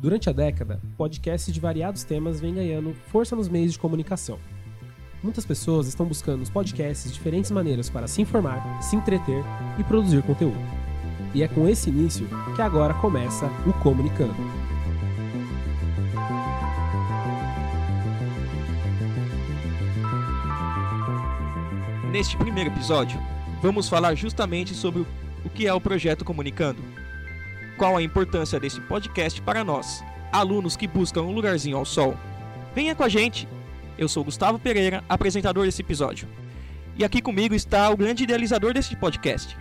Durante a década, podcasts de variados temas vêm ganhando força nos meios de comunicação. Muitas pessoas estão buscando nos podcasts diferentes maneiras para se informar, se entreter e produzir conteúdo. E é com esse início que agora começa o Comunicando. Neste primeiro episódio, vamos falar justamente sobre o que é o projeto Comunicando. Qual a importância desse podcast para nós, alunos que buscam um lugarzinho ao sol. Venha com a gente! Eu sou Gustavo Pereira, apresentador desse episódio. E aqui comigo está o grande idealizador desse podcast.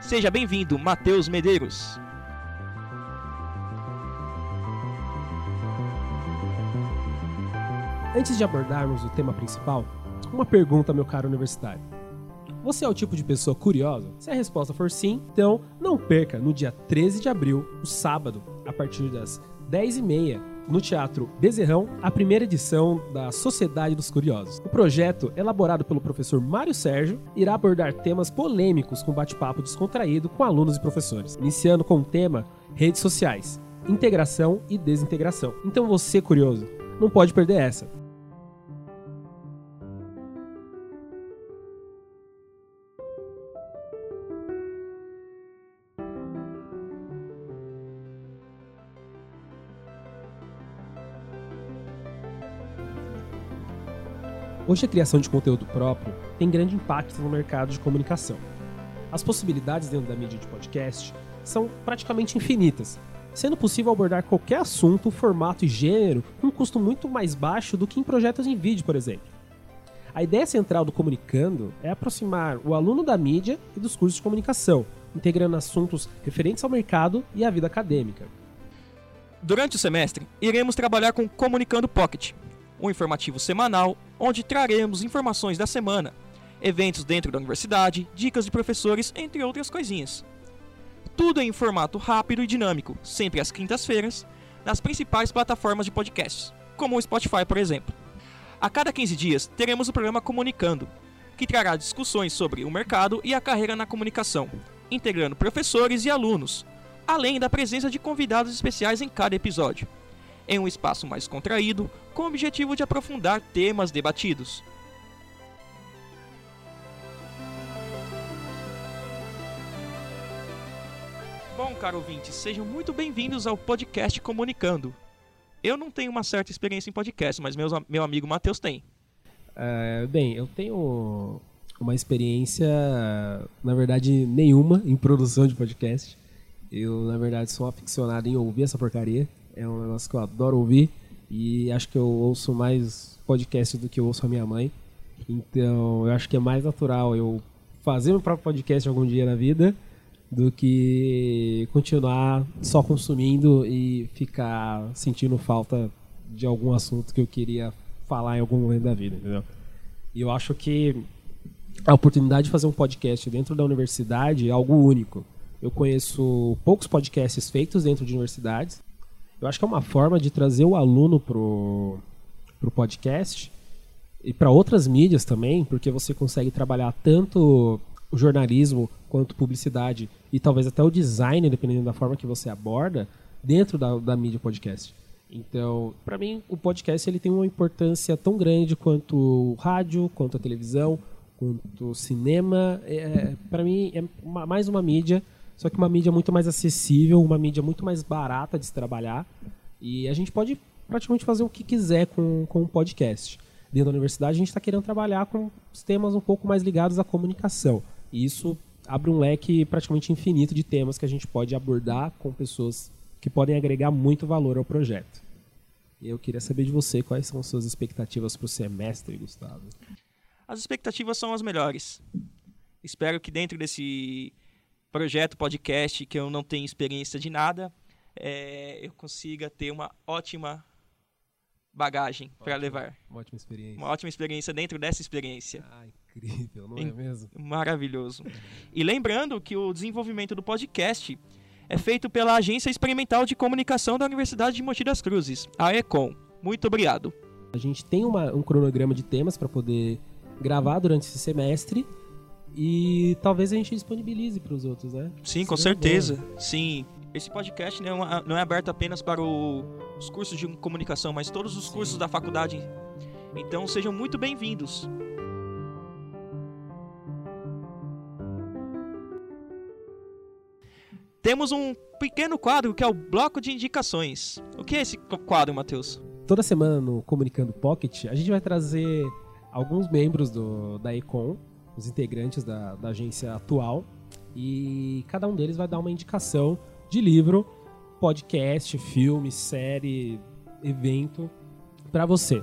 Seja bem-vindo, Matheus Medeiros. Antes de abordarmos o tema principal, uma pergunta, meu caro universitário. Você é o tipo de pessoa curiosa? Se a resposta for sim, então não perca no dia 13 de abril, o sábado, a partir das 10h30, no Teatro Bezerrão, a primeira edição da Sociedade dos Curiosos. O projeto, elaborado pelo professor Mário Sérgio, irá abordar temas polêmicos com bate-papo descontraído com alunos e professores, iniciando com o tema redes sociais, integração e desintegração. Então você, curioso, não pode perder essa. Hoje a criação de conteúdo próprio tem grande impacto no mercado de comunicação. As possibilidades dentro da mídia de podcast são praticamente infinitas, sendo possível abordar qualquer assunto, formato e gênero com um custo muito mais baixo do que em projetos em vídeo, por exemplo. A ideia central do Comunicando é aproximar o aluno da mídia e dos cursos de comunicação, integrando assuntos referentes ao mercado e à vida acadêmica. Durante o semestre, iremos trabalhar com Comunicando Pocket, um informativo semanal onde traremos informações da semana, eventos dentro da universidade, dicas de professores, entre outras coisinhas. Tudo em formato rápido e dinâmico, sempre às quintas-feiras, nas principais plataformas de podcasts, como o Spotify, por exemplo. A cada 15 dias teremos o programa Comunicando, que trará discussões sobre o mercado e a carreira na comunicação, integrando professores e alunos, além da presença de convidados especiais em cada episódio em um espaço mais contraído, com o objetivo de aprofundar temas debatidos. Bom, caro ouvinte, sejam muito bem-vindos ao podcast Comunicando. Eu não tenho uma certa experiência em podcast, mas meus, meu amigo Matheus tem. Uh, bem, eu tenho uma experiência, na verdade, nenhuma em produção de podcast. Eu, na verdade, sou aficionado em ouvir essa porcaria. É um negócio que eu adoro ouvir. E acho que eu ouço mais podcast do que eu ouço a minha mãe. Então, eu acho que é mais natural eu fazer meu próprio podcast algum dia na vida do que continuar só consumindo e ficar sentindo falta de algum assunto que eu queria falar em algum momento da vida, entendeu? E eu acho que a oportunidade de fazer um podcast dentro da universidade é algo único. Eu conheço poucos podcasts feitos dentro de universidades eu acho que é uma forma de trazer o aluno pro, pro podcast e para outras mídias também, porque você consegue trabalhar tanto o jornalismo quanto publicidade e talvez até o design, dependendo da forma que você aborda, dentro da, da mídia podcast. Então, para mim, o podcast ele tem uma importância tão grande quanto o rádio, quanto a televisão, quanto o cinema. É, para mim, é uma, mais uma mídia só que uma mídia muito mais acessível, uma mídia muito mais barata de se trabalhar. E a gente pode praticamente fazer o que quiser com, com o podcast. Dentro da universidade, a gente está querendo trabalhar com temas um pouco mais ligados à comunicação. E isso abre um leque praticamente infinito de temas que a gente pode abordar com pessoas que podem agregar muito valor ao projeto. Eu queria saber de você quais são as suas expectativas para o semestre, Gustavo. As expectativas são as melhores. Espero que dentro desse projeto, podcast, que eu não tenho experiência de nada, é, eu consiga ter uma ótima bagagem para levar. Uma ótima experiência. Uma ótima experiência dentro dessa experiência. Ah, incrível, não é mesmo? Maravilhoso. e lembrando que o desenvolvimento do podcast é feito pela Agência Experimental de Comunicação da Universidade de Mogi das Cruzes, a ECOM. Muito obrigado. A gente tem uma, um cronograma de temas para poder gravar durante esse semestre e talvez a gente disponibilize para os outros, né? Sim, com certeza. Sim. esse podcast né, não é aberto apenas para o, os cursos de comunicação, mas todos os Sim. cursos da faculdade. Então sejam muito bem-vindos. Temos um pequeno quadro que é o bloco de indicações. O que é esse quadro, Matheus? Toda semana no Comunicando Pocket, a gente vai trazer alguns membros do, da Econ, os integrantes da, da agência atual, e cada um deles vai dar uma indicação de livro, podcast, filme, série, evento para você.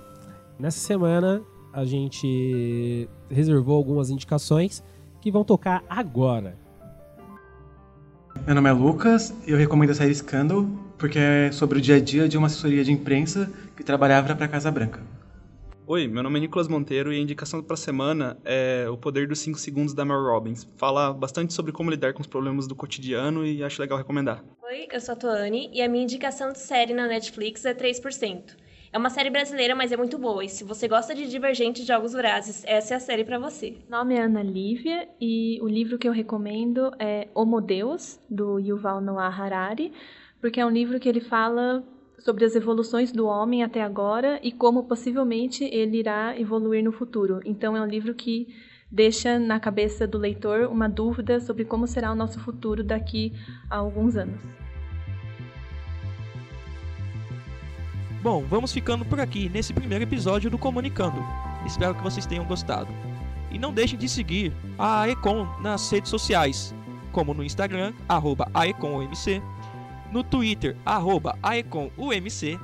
Nessa semana a gente reservou algumas indicações que vão tocar agora. Meu nome é Lucas eu recomendo a série Scandal porque é sobre o dia a dia de uma assessoria de imprensa que trabalhava para a Casa Branca. Oi, meu nome é Nicolas Monteiro e a indicação para a semana é O Poder dos 5 Segundos da Mel Robbins. Fala bastante sobre como lidar com os problemas do cotidiano e acho legal recomendar. Oi, eu sou a Toane e a minha indicação de série na Netflix é 3%. É uma série brasileira, mas é muito boa. E se você gosta de Divergente Jogos Vorazes, essa é a série para você. Meu nome é Ana Lívia e o livro que eu recomendo é Homo Deus, do Yuval Noah Harari, porque é um livro que ele fala sobre as evoluções do homem até agora e como possivelmente ele irá evoluir no futuro. Então é um livro que deixa na cabeça do leitor uma dúvida sobre como será o nosso futuro daqui a alguns anos. Bom, vamos ficando por aqui nesse primeiro episódio do Comunicando. Espero que vocês tenham gostado. E não deixem de seguir a Econ nas redes sociais, como no Instagram, arroba no Twitter, arroba AECONUMC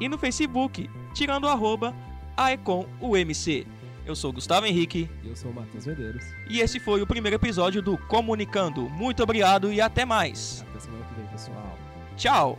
e no Facebook, tirando arroba AECONUMC. Eu sou Gustavo Henrique. E eu sou o Matheus Medeiros. E esse foi o primeiro episódio do Comunicando. Muito obrigado e até mais. Até semana que vem, pessoal. Tchau.